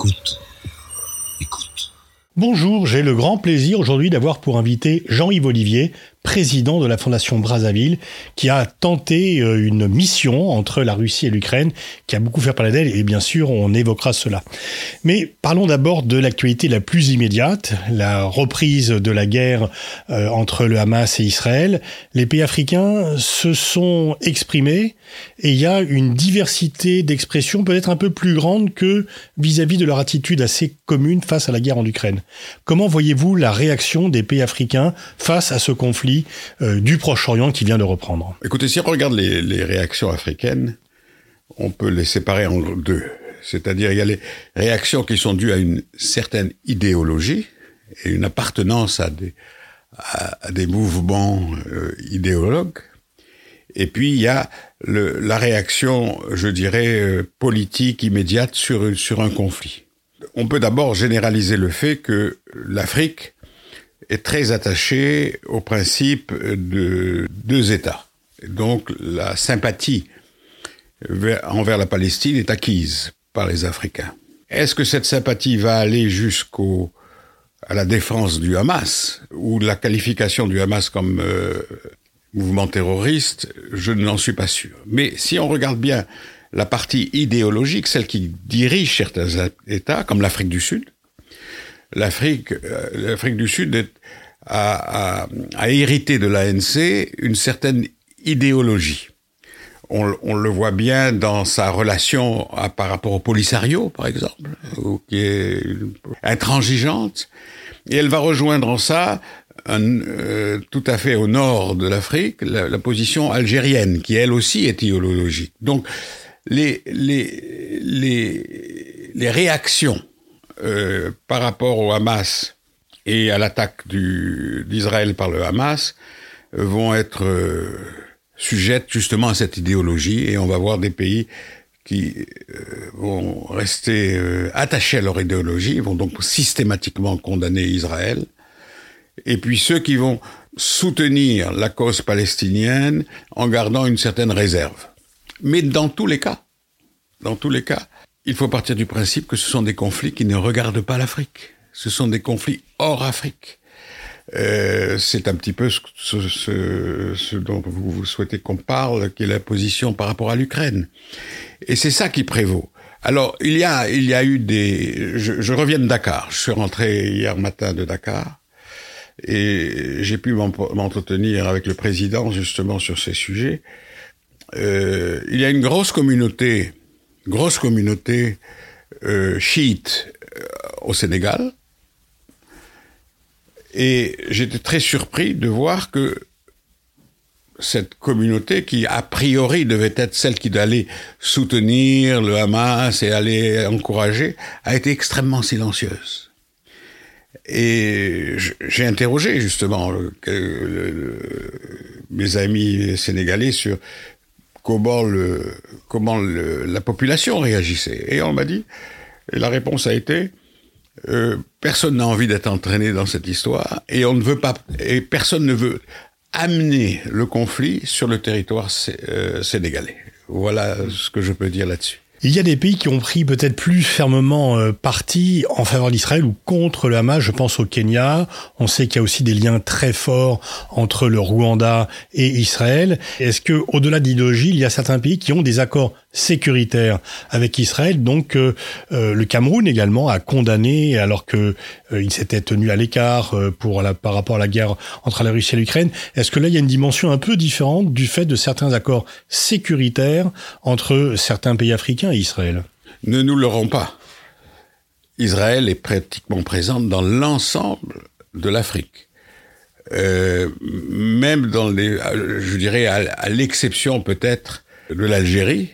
Écoute. Écoute. Bonjour, j'ai le grand plaisir aujourd'hui d'avoir pour invité Jean-Yves Olivier, président de la Fondation Brazzaville, qui a tenté euh, une mission entre la Russie et l'Ukraine, qui a beaucoup fait parler d'elle, et bien sûr, on évoquera cela. Mais parlons d'abord de l'actualité la plus immédiate, la reprise de la guerre euh, entre le Hamas et Israël. Les pays africains se sont exprimés, et il y a une diversité d'expressions peut-être un peu plus grande que vis-à-vis de leur attitude assez commune face à la guerre en Ukraine. Comment voyez-vous la réaction des pays africains face à ce conflit euh, du Proche-Orient qui vient de reprendre. Écoutez, si on regarde les, réactions africaines, on peut les séparer en deux. C'est-à-dire, il y a les réactions qui sont dues à une certaine idéologie et une appartenance à des, à, des mouvements euh, idéologues. Et puis, il y a la réaction, je dirais, euh, politique immédiate sur, sur un conflit. On peut d'abord généraliser le fait que l'Afrique est très attaché au principe de deux États. Donc la sympathie envers la Palestine est acquise par les Africains. Est-ce que cette sympathie va aller jusqu'au à la défense du Hamas ou la qualification du Hamas comme euh, mouvement terroriste? Je n'en suis pas sûr. Mais si on regarde bien la partie idéologique, celle qui dirige certains États, comme l'Afrique du Sud, l'Afrique, euh, l'Afrique du Sud a, hérité de l'ANC une certaine idéologie. On, le voit bien dans sa relation par rapport au Polisario, par exemple, qui est intransigeante. Et elle va rejoindre en ça, euh, tout à fait au nord de l'Afrique, la, position algérienne, qui elle aussi est idéologique. Donc, les, les, les, les réactions euh, par rapport au Hamas et à l'attaque d'Israël par le Hamas euh, vont être euh, sujettes justement à cette idéologie et on va voir des pays qui vont rester attachés à leur idéologie, vont donc systématiquement condamner Israël, et puis ceux qui vont soutenir la cause palestinienne en gardant une certaine réserve. Mais dans tous les cas, dans tous les cas, il faut partir du principe que ce sont des conflits qui ne regardent pas l'Afrique. Ce sont des conflits hors Afrique. Euh, c'est un petit peu ce, ce, ce, dont vous, souhaitez qu'on parle, qui est la position par rapport à l'Ukraine. Et c'est ça qui prévaut. Alors, il y a, il y a eu des... Je, je reviens de Dakar. Je suis rentré hier matin de Dakar. Et j'ai pu m'entretenir avec le président justement sur ces sujets. Euh, il y a une grosse communauté grosse communauté euh, chiite euh, au Sénégal. Et j'étais très surpris de voir que cette communauté, qui a priori devait être celle qui allait soutenir le Hamas et aller encourager, a été extrêmement silencieuse. Et j'ai interrogé justement mes amis sénégalais sur comment, le, comment la population réagissait. Et on m'a dit, et la réponse a été, euh, personne n'a envie d'être entraîné dans cette histoire et on ne veut pas, et personne ne veut amener le conflit sur le territoire euh, sénégalais. Voilà ce que je peux dire là-dessus. Il y a des pays qui ont pris peut-être plus fermement euh, parti en faveur d'Israël ou contre le Hamas. Je pense au Kenya. On sait qu'il y a aussi des liens très forts entre le Rwanda et Israël. Est-ce que, au-delà d'idéologie, il y a certains pays qui ont des accords sécuritaires avec Israël Donc, euh, euh, le Cameroun également a condamné, alors que il s'était tenu à l'écart pour la, par rapport à la guerre entre la Russie et l'Ukraine. Est-ce que là, il y a une dimension un peu différente du fait de certains accords sécuritaires entre certains pays africains Israël? Ne nous l'aurons pas. Israël est pratiquement présente dans l'ensemble de l'Afrique. Euh, même dans les, je dirais à, l'exception peut-être de l'Algérie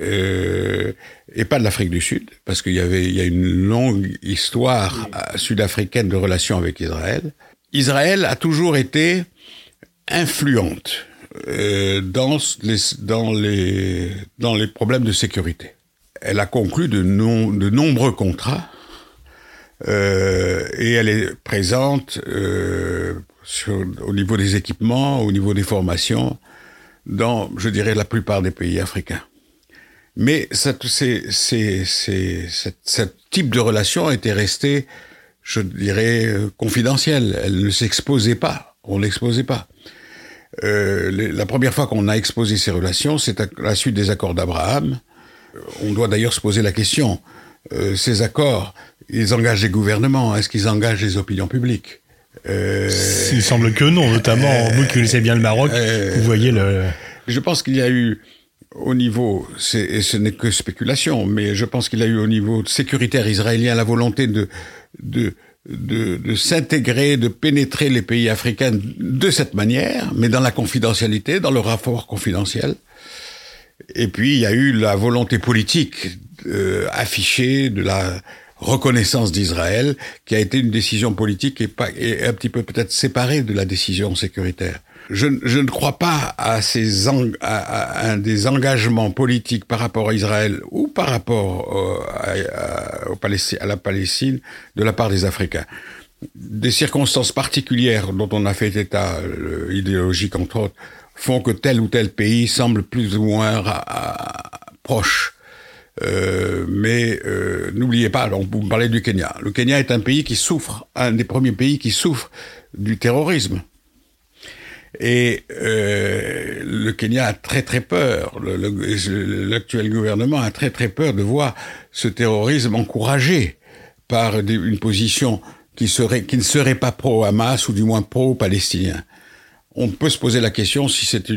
euh, et pas de l'Afrique du Sud, parce qu'il y avait il y a une longue histoire sud-africaine de relations avec Israël. Israël a toujours été influente euh, dans, les, dans, les, dans les problèmes de sécurité. Elle a conclu de, de nombreux contrats euh, et elle est présente euh, sur, au niveau des équipements, au niveau des formations, dans, je dirais, la plupart des pays africains. Mais cette, c'est, c'est, c'est, ce type de relation était resté, je dirais, euh, confidentiel. Elle ne s'exposait pas. On l'exposait pas. Euh, la première fois qu'on a exposé ces relations, c'est à la suite des accords d'Abraham. On doit d'ailleurs se poser la question euh, ces accords, ils engagent les gouvernements. Est-ce qu'ils engagent les opinions publiques? Euh, Il semble que non, notamment vous qui connaissez bien le Maroc. vous voyez le. Je pense qu'il y a eu au niveau, et ce n'est que spéculation, mais je pense qu'il a eu au niveau sécuritaire israélien la volonté de, de, de, de s'intégrer, de pénétrer les pays africains de cette manière, mais dans la confidentialité, dans le rapport confidentiel. Et puis il y a eu la volonté politique euh, affichée de la reconnaissance d'Israël, qui a été une décision politique et, pas, et un petit peu peut-être séparée de la décision sécuritaire je, je, ne crois pas à, ces à, à, des engagements politiques par rapport à Israël ou par rapport euh, à, la Palestine de la part des Africains. Des circonstances particulières dont on a fait état, euh, idéologique entre autres, font que tel ou tel pays semble plus ou moins proche. Euh, mais euh, n'oubliez pas, on vous parlez du Kenya. Le Kenya est un pays qui souffre, un des premiers pays qui souffre du terrorisme. Et euh, le Kenya a très très peur, l'actuel gouvernement a très très peur de voir ce terrorisme encouragé par une position qui, serait, qui ne serait pas pro-Hamas ou du moins pro-palestinien. On peut se poser la question si c'est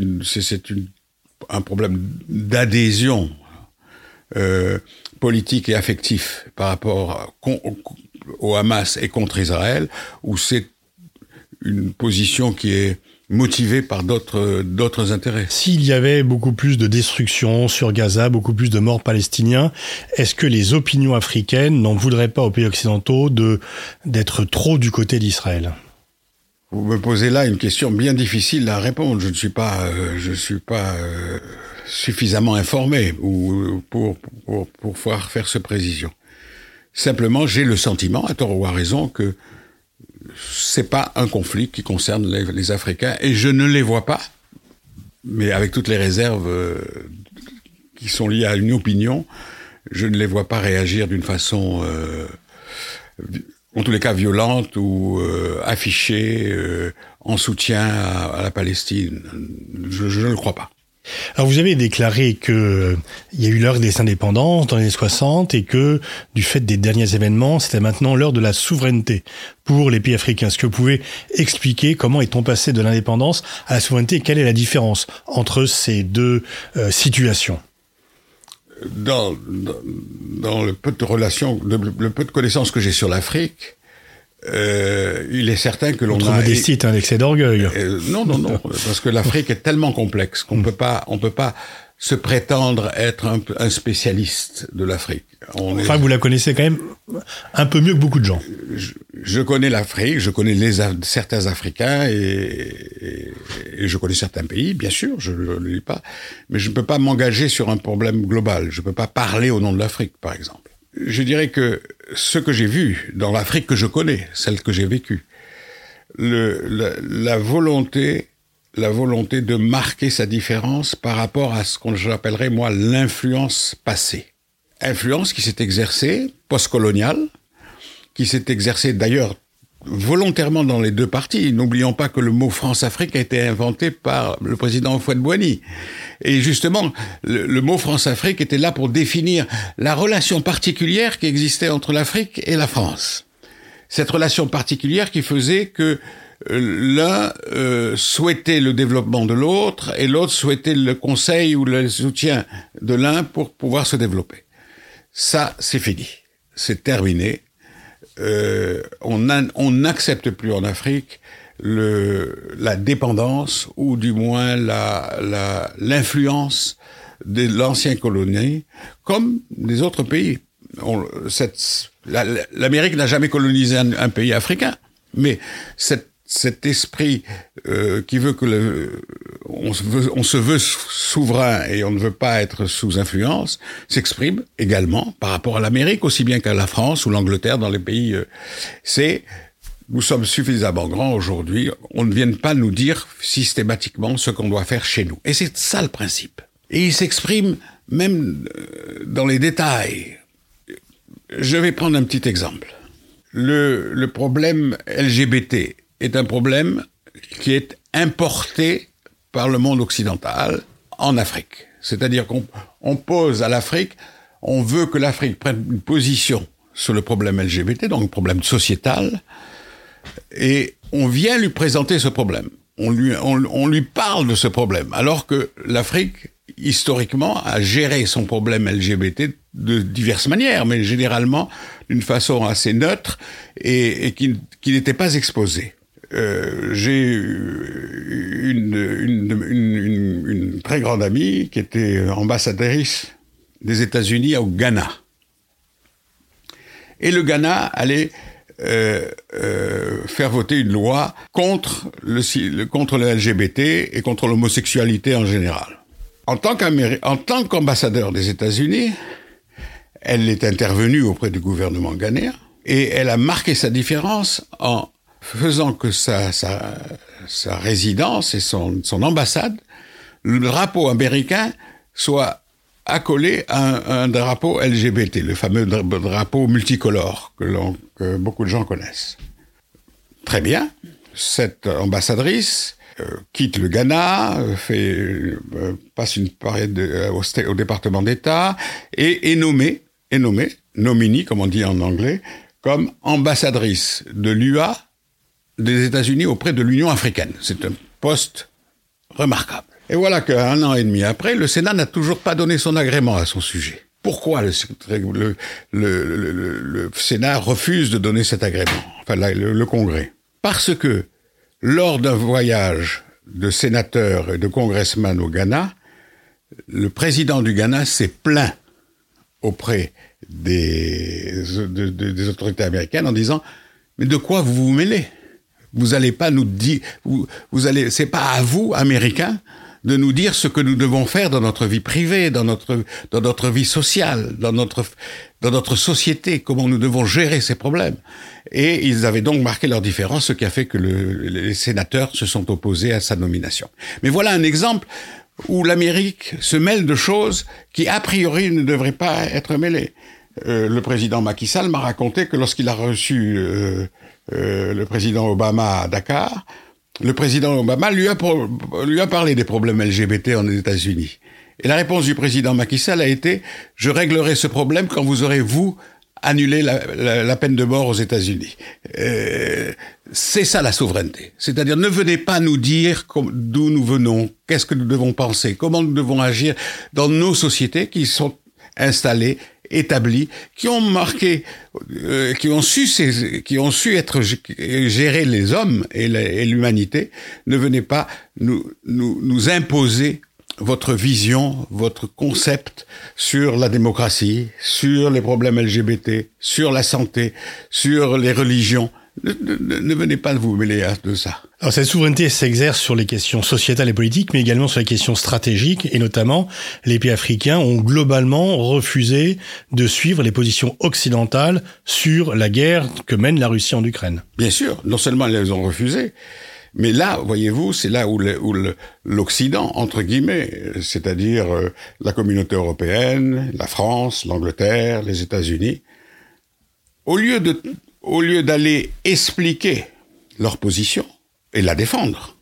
un problème d'adhésion euh, politique et affectif par rapport au Hamas et contre Israël, ou c'est une position qui est motivé par d'autres d'autres intérêts? S'il y avait beaucoup plus de destruction sur Gaza, beaucoup plus de morts palestiniens, est-ce que les opinions africaines n'en voudraient pas aux pays occidentaux de d'être trop du côté d'Israël? Vous me posez là une question bien difficile à répondre. Je ne suis pas euh, je suis pas euh, suffisamment informé ou pour, pour pour pouvoir faire ce précision. Simplement, j'ai le sentiment, à tort ou à raison, que c'est pas un conflit qui concerne les, Africains et je ne les vois pas, mais avec toutes les réserves euh, qui sont liées à une opinion, je ne les vois pas réagir d'une façon, euh, en tous les cas violente ou euh, affichée en soutien à, la Palestine. je ne le crois pas. Alors vous avez déclaré que euh, il y a eu l'heure des indépendances dans les années 60 et que du fait des derniers événements, c'était maintenant l'heure de la souveraineté pour les pays africains. Est-ce que vous pouvez expliquer comment est-on passé de l'indépendance à la souveraineté et quelle est la différence entre ces deux euh, situations? Dans, dans, le peu de relations, le peu de connaissances que j'ai sur l'Afrique, euh, il est certain que l'on a modestie est un excès d'orgueil. Euh, non, non, non, parce que l'Afrique est tellement complexe qu'on peut pas, on peut pas se prétendre être un, un spécialiste de l'Afrique. Enfin, vous la connaissez quand même un peu mieux que beaucoup de gens. Je, je connais l'Afrique, je connais les, certains Africains et, et, je connais certains pays, bien sûr, je ne le dis pas, mais je ne peux pas m'engager sur un problème global. Je ne peux pas parler au nom de l'Afrique, par exemple je dirais que ce que j'ai vu dans l'Afrique que je connais, celle que j'ai vécue, le, la, volonté, la volonté de marquer sa différence par rapport à ce qu'on j'appellerais moi l'influence passée. Influence qui s'est exercée postcoloniale, qui s'est exercée d'ailleurs volontairement dans les deux parties. N'oublions pas que le mot France-Afrique a été inventé par le président Houphouët-Boigny. Et justement, le, mot France-Afrique était là pour définir la relation particulière qui existait entre l'Afrique et la France. Cette relation particulière qui faisait que euh, l'un euh, souhaitait le développement de l'autre et l'autre souhaitait le conseil ou le soutien de l'un pour pouvoir se développer. Ça, c'est fini. C'est terminé euh, on n'accepte plus en Afrique le, la dépendance ou du moins l'influence la, de l'ancien colonie comme des autres pays. L'Amérique n'a jamais colonisé un, pays africain, mais cette cet esprit euh, qui veut que le, on, se veut, souverain et on ne veut pas être sous influence s'exprime également par rapport à l'Amérique aussi bien qu'à la France ou l'Angleterre dans les pays. Euh, c'est nous sommes suffisamment grands aujourd'hui, on ne vient pas nous dire systématiquement ce qu'on doit faire chez nous. Et c'est ça le principe. Et il s'exprime même euh, dans les détails. Je vais prendre un petit exemple. Le, le problème LGBT est un problème qui est importé par le monde occidental en Afrique. C'est-à-dire qu'on on pose à l'Afrique, on veut que l'Afrique prenne une position sur le problème LGBT, donc un problème sociétal, et on vient lui présenter ce problème. On lui, on lui parle de ce problème, alors que l'Afrique, historiquement, a géré son problème LGBT de diverses manières, mais généralement d'une façon assez neutre et, et qui, qui n'était pas exposée. Euh, j'ai une, une, très grande amie qui était ambassadrice des États-Unis au Ghana. Et le Ghana allait euh, euh, faire voter une loi contre le, contre le LGBT et contre l'homosexualité en général. En tant qu'ambassadeur des États-Unis, elle est intervenue auprès du gouvernement ghanéen et elle a marqué sa différence en faisant que sa, sa, sa résidence et son, son ambassade, le drapeau américain soit accolé à un, drapeau LGBT, le fameux drapeau multicolore que, beaucoup de gens connaissent. Très bien, cette ambassadrice euh, quitte le Ghana, fait, euh, passe une période de, au, au, département d'État et est nommée, est nommée, nominée, comme on dit en anglais, comme ambassadrice de l'UA des États-Unis auprès de l'Union africaine. C'est un poste remarquable. Et voilà qu'un an et demi après, le Sénat n'a toujours pas donné son agrément à son sujet. Pourquoi le, Sénat refuse de donner cet agrément, enfin le, Congrès Parce que lors d'un voyage de sénateurs et de congressmen au Ghana, le président du Ghana s'est plaint auprès des, de, de, des autorités américaines en disant Mais de quoi vous vous mêlez? Vous allez pas nous dire, vous, vous allez, c'est pas à vous, Américains, de nous dire ce que nous devons faire dans notre vie privée, dans notre, dans notre vie sociale, dans notre, dans notre société, comment nous devons gérer ces problèmes. Et ils avaient donc marqué leur différence, ce qui a fait que le, les sénateurs se sont opposés à sa nomination. Mais voilà un exemple où l'Amérique se mêle de choses qui, a priori, ne devraient pas être mêlées. Euh, le président Macky Sall m'a raconté que lorsqu'il a reçu euh, euh, le président Obama à Dakar, le président Obama lui a, parlé des problèmes LGBT en États-Unis. Et la réponse du président Macky Sall a été « Je réglerai ce problème quand vous aurez, vous, annulé la, la, la peine de mort aux États-Unis. Euh, c'est ça la souveraineté. C'est-à-dire, ne venez pas nous dire d'où nous venons, qu'est-ce que nous devons penser, comment nous devons agir dans nos sociétés qui sont installées établis qui ont marqué, euh, qui ont su, qui ont su être gérer les hommes et l'humanité, ne venez pas nous, nous, nous imposer votre vision, votre concept sur la démocratie, sur les problèmes LGBT, sur la santé, sur les religions. Ne, ne, ne, venez pas vous mêler à de ça. Alors cette souveraineté s'exerce sur les questions sociétales et politiques, mais également sur les questions stratégiques, et notamment les pays africains ont globalement refusé de suivre les positions occidentales sur la guerre que mène la Russie en Ukraine. Bien sûr, non seulement ils les ont refusé, mais là, voyez-vous, c'est là où l'Occident, entre guillemets, c'est-à-dire euh, la communauté européenne, la France, l'Angleterre, les États-Unis, au lieu de au lieu d'aller expliquer leur position et la défendre,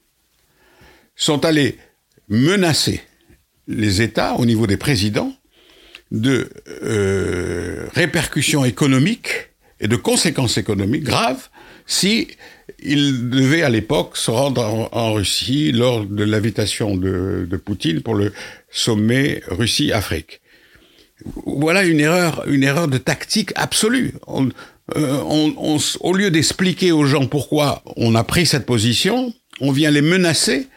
sont allés menacer les États au niveau des présidents de euh, répercussions économiques et de conséquences économiques graves si ils devaient à l'époque se rendre en, Russie lors de l'invitation de, Poutine pour le sommet Russie-Afrique. Voilà une erreur, une erreur de tactique absolue. Euh, on, on, au lieu d'expliquer aux gens pourquoi on a pris cette position, on vient les menacer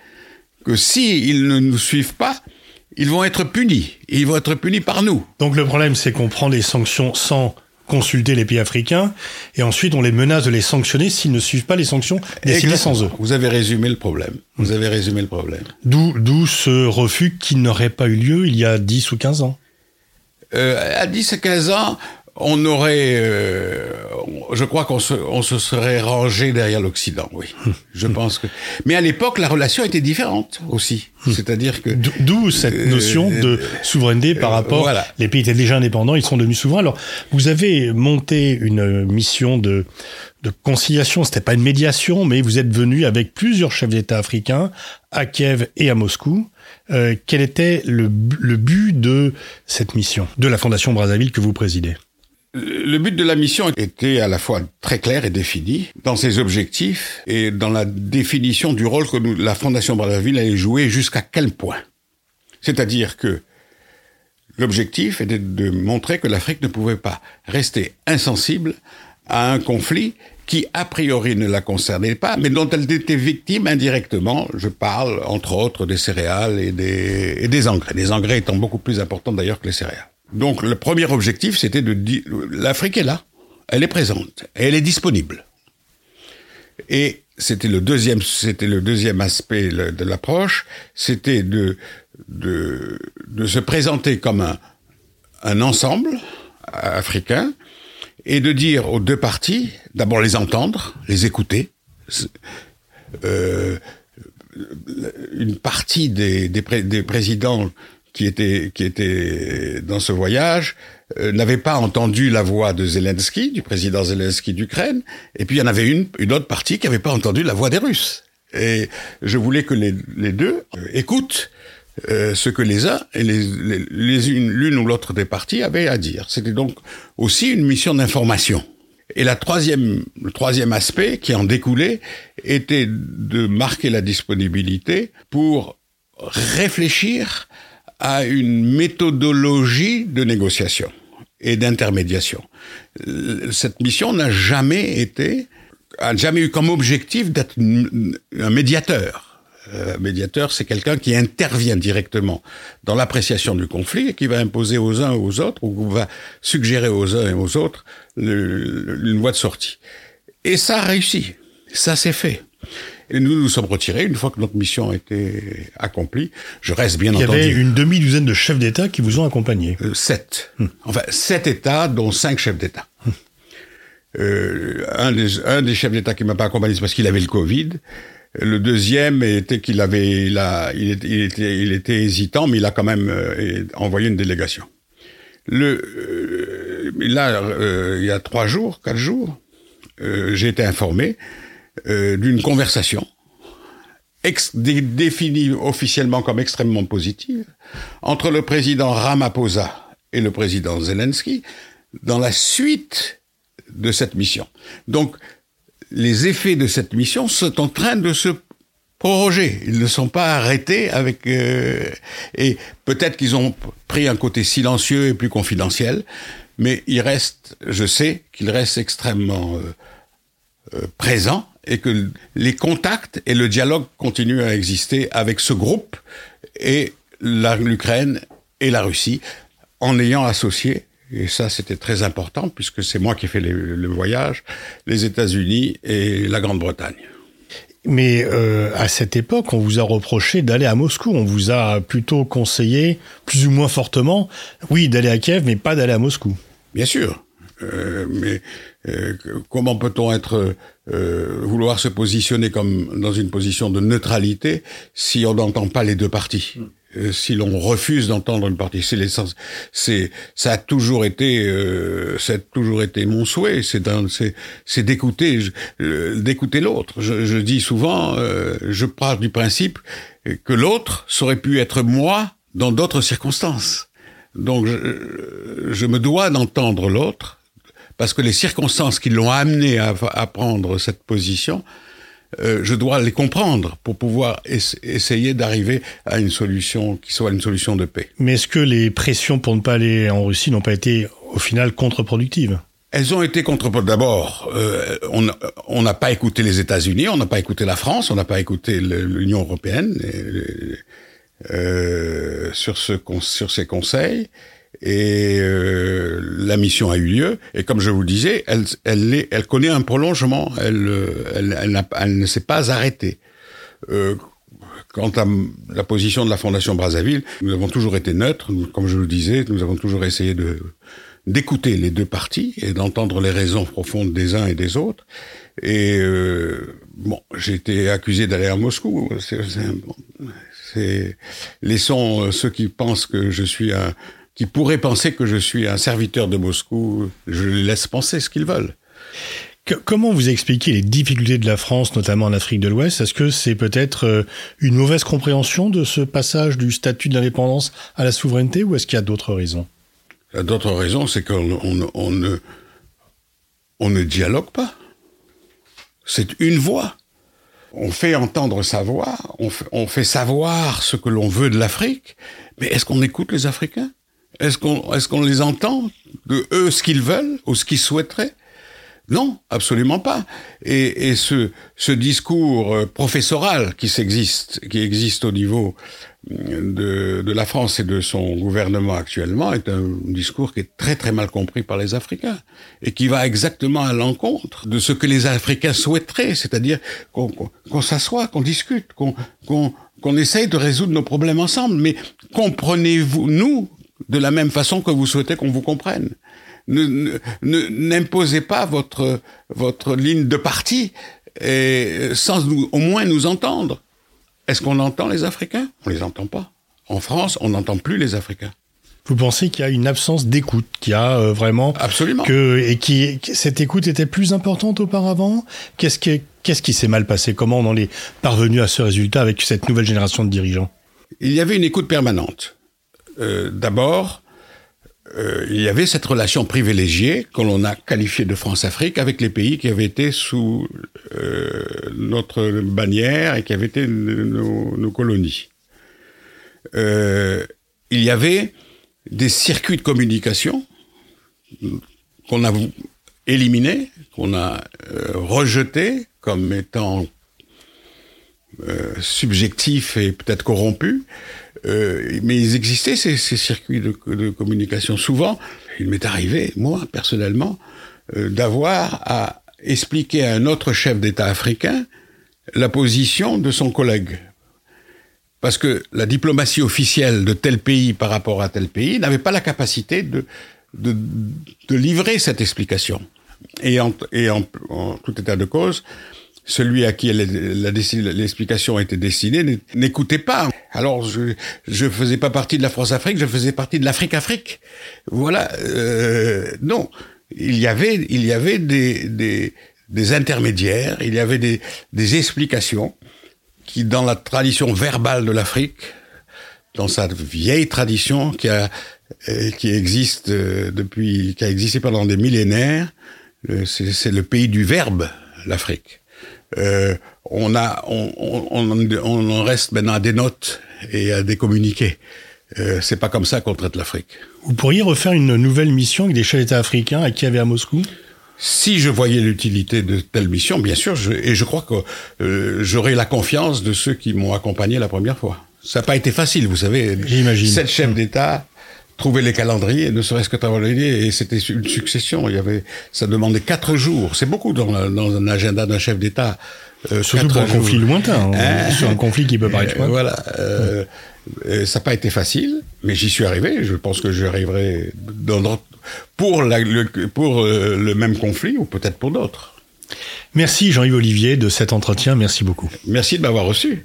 que si ils ne nous suivent pas, ils vont être punis. Et ils vont être punis par nous. Donc le problème, c'est qu'on prend des sanctions sans consulter les pays africains et ensuite on les menace de les sanctionner s'ils ne suivent pas les sanctions décidées sans eux. Vous avez résumé le problème. Vous avez résumé le problème. D'où, d'où ce refus qui n'aurait pas eu lieu il y a 10 ou 15 ans. Euh, à 10 à 15 ans, on aurait, euh, je crois qu'on se, on se serait rangé derrière l'Occident, oui. Je pense que. Mais à l'époque, la relation était différente aussi. C'est-à-dire que. D'où cette Euh, notion de souveraineté par euh, rapport. voilà. Les pays étaient déjà indépendants, ils sont devenus souverains. Alors, vous avez monté une mission de, de conciliation. C'était pas une médiation, mais vous êtes venu avec plusieurs chefs d'État africains à Kiev et à Moscou. Euh, quel était le, le but de cette mission, de la Fondation Brazzaville que vous présidez? Le but de la mission était à la fois très clair et défini dans ses objectifs et dans la définition du rôle que nous- la Fondation Brazzaville allait jouer jusqu'à quel point. C'est-à-dire que l'objectif était de montrer que l'Afrique ne pouvait pas rester insensible à un conflit qui, a priori, ne la concernait pas, mais dont elle était victime indirectement. Je parle, entre autres, des céréales et des, et des engrais. Les engrais étant beaucoup plus importants d'ailleurs que les céréales. Donc, le premier objectif, c'était de dire, l'Afrique est là. Elle est présente. Elle est disponible. Et c'était le deuxième, aspect de l'approche, c'était de, se présenter comme un, ensemble africain et de dire aux deux parties, d'abord les entendre, les écouter. Euh, une partie des, des présidents qui étaient, qui étaient dans ce voyage euh, n'avaient pas entendu la voix de Zelensky, du président Zelensky d'Ukraine, et puis il y en avait une, une autre partie qui n'avait pas entendu la voix des Russes. Et je voulais que les, les deux euh, écoutent euh, ce que les uns et les, les, les l'une ou l'autre des parties avaient à dire. C'était donc aussi une mission d'information. Et la troisième, le troisième aspect qui en découlait était de marquer la disponibilité pour réfléchir à une méthodologie de négociation et d'intermédiation. Euh, Cette mission n'a jamais été, a jamais eu comme objectif d'être un médiateur. Euh, Un médiateur, c'est quelqu'un qui intervient directement dans l'appréciation du conflit et qui va imposer aux uns ou aux autres, ou va suggérer aux uns et aux autres une voie de sortie. Et ça a réussi. Ça s'est fait. Et nous nous sommes retirés une fois que notre mission a été accomplie. Je reste bien Il y entendu. avait une demi-douzaine de chefs d'État qui vous ont accompagné. Euh, sept. Enfin, sept États, dont cinq chefs d'État. Euh, un, des, un des chefs d'État qui m'a pas accompagné, c'est parce qu'il avait le Covid. Le deuxième était qu'il avait, il, a, il, était, il, était, il était hésitant, mais il a quand même euh, envoyé une délégation. Le, euh, là, euh, il y a trois jours, quatre jours, j'ai été informé euh, d'une conversation définie officiellement comme extrêmement positive entre le président Ramaphosa et le président Zelensky dans la suite de cette mission. Donc, les effets de cette mission sont en train de se proroger. Ils ne sont pas arrêtés avec euh, et peut-être qu'ils ont pris un côté silencieux et plus confidentiel, mais il reste, je sais qu'il reste extrêmement euh, euh, présent et que les contacts et le dialogue continuent à exister avec ce groupe et l'Ukraine et la Russie en ayant associé, et ça c'était très important puisque c'est moi qui ai fait le voyage, les États-Unis et la Grande-Bretagne. Mais euh, à cette époque, on vous a reproché d'aller à Moscou. On vous a plutôt conseillé, plus ou moins fortement, oui, d'aller à Kiev, mais pas d'aller à Moscou. Bien sûr. Euh, mais euh, comment peut-on être euh, vouloir se positionner comme dans une position de neutralité si on n'entend pas les deux parties? Euh, si l'on refuse d'entendre une partie, c'est l'essence. C'est ça a toujours été, euh, ça a toujours été mon souhait. C'est c'est c'est d'écouter, d'écouter l'autre. Je, je dis souvent, euh, je pars du principe que l'autre aurait pu être moi dans d'autres circonstances. Donc je, je me dois d'entendre l'autre parce que les circonstances qui l'ont amené à, à prendre cette position, euh, je dois les comprendre pour pouvoir es- essayer d'arriver à une solution qui soit une solution de paix. Mais est-ce que les pressions pour ne pas aller en Russie n'ont pas été, au final, contre-productives? Elles ont été contre. D'abord, euh, on n'a pas écouté les États-Unis, on n'a pas écouté la France, on n'a pas écouté l'Union européenne et, euh, sur ce sur ces conseils. Et euh, la mission a eu lieu. Et comme je vous le disais, elle elle elle connaît un prolongement. Elle euh, elle elle, ne s'est pas arrêtée. Euh, Quant à la position de la Fondation Brazzaville, nous avons toujours été neutres. Comme je vous le disais, nous avons toujours essayé de d'écouter les deux parties et d'entendre les raisons profondes des uns et des autres. Et euh, bon, j'ai été accusé d'aller à Moscou. C'est laissons euh, ceux qui pensent que je suis un, qui pourraient penser que je suis un serviteur de Moscou, je les laisse penser ce qu'ils veulent. comment vous expliquez les difficultés de la France, notamment en Afrique de l'Ouest? Est-ce que c'est peut-être euh, une mauvaise compréhension de ce passage du statut de l'indépendance à la souveraineté ou est-ce qu'il y a d'autres raisons? D'autres raisons, c'est qu'on on, ne, on ne dialogue pas. C'est une voix. On fait entendre sa voix, on fait, savoir ce que l'on veut de l'Afrique, mais est-ce qu'on écoute les Africains? Est-ce qu'on est qu'on les entend de eux ce qu'ils veulent ou ce qu'ils souhaiteraient? Non, absolument pas. Et, et ce, ce, discours euh, professoral qui s'existe, qui existe au niveau de, de, la France et de son gouvernement actuellement est un discours qui est très très mal compris par les Africains et qui va exactement à l'encontre de ce que les Africains souhaiteraient, c'est-à-dire qu'on s'assoit, qu'on discute, qu'on qu'on essaye de résoudre nos problèmes ensemble. Mais comprenez-vous nous de la même façon que vous souhaitez qu'on vous comprenne n'imposez pas votre votre ligne de parti et sans nous, au moins nous entendre. Est-ce qu'on entend les Africains? On les entend pas. En France, on n'entend plus les Africains. Vous pensez qu'il y a une absence d'écoute, qu'il y a euh, vraiment absolument que et qui cette écoute était plus importante auparavant? Qu'est-ce qui qu'est-ce qui s'est mal passé? Comment on en est parvenu à ce résultat avec cette nouvelle génération de dirigeants? Il y avait une écoute permanente. Euh, D'abord, euh, il y avait cette relation privilégiée que l'on a qualifiée de France-Afrique avec les pays qui avaient été sous euh, notre bannière et qui avaient été nos, colonies. Il y avait des circuits de communication qu'on a éliminés, qu'on a rejetés comme étant subjectifs et peut-être corrompus, euh, mais ils existaient, ces, circuits de, communication. Souvent, il m'est arrivé, moi, personnellement, euh, d'avoir à expliquer à un autre chef d'État africain la position de son collègue. Parce que la diplomatie officielle de tel pays par rapport à tel pays n'avait pas la capacité de, livrer cette explication. Et en, tout état de cause, celui à qui l'explication été destinée n'écoutait pas. Alors je je faisais pas partie de la France-Afrique, je faisais partie de l'Afrique-Afrique. Voilà. Euh, non, il y avait il y avait des, des, des intermédiaires, il y avait des, des explications qui, dans la tradition verbale de l'Afrique, dans sa vieille tradition qui a euh, qui existe euh, depuis qui a existé pendant des millénaires, c'est le pays du verbe, l'Afrique euh, on a, on, on, on, en reste maintenant à des notes et à des communiqués. Euh, c'est pas comme ça qu'on traite l'Afrique. Vous pourriez refaire une nouvelle mission avec des chefs d'État africains à Kiev et à Moscou? Si je voyais l'utilité de telle mission, bien sûr, je, et je crois que euh, j'aurai la confiance de ceux qui m'ont accompagné la première fois. Ça n'a pas été facile, vous savez. J'imagine. Sept chefs d'État, trouver les calendriers, ne serait-ce que travailler, et c'était une succession. Il y avait, ça demandait quatre jours. C'est beaucoup dans, dans un agenda d'un chef d'État. Euh, Surtout pour un conflit lointain, hein, hein, sur un conflit qui peut paraître euh, Voilà. Euh, ça n'a pas été facile, mais j'y suis arrivé. Je pense que j'y arriverai dans, pour, la, le, pour euh, le même conflit ou peut-être pour d'autres. Merci Jean-Yves Olivier de cet entretien. Merci beaucoup. Merci de m'avoir reçu.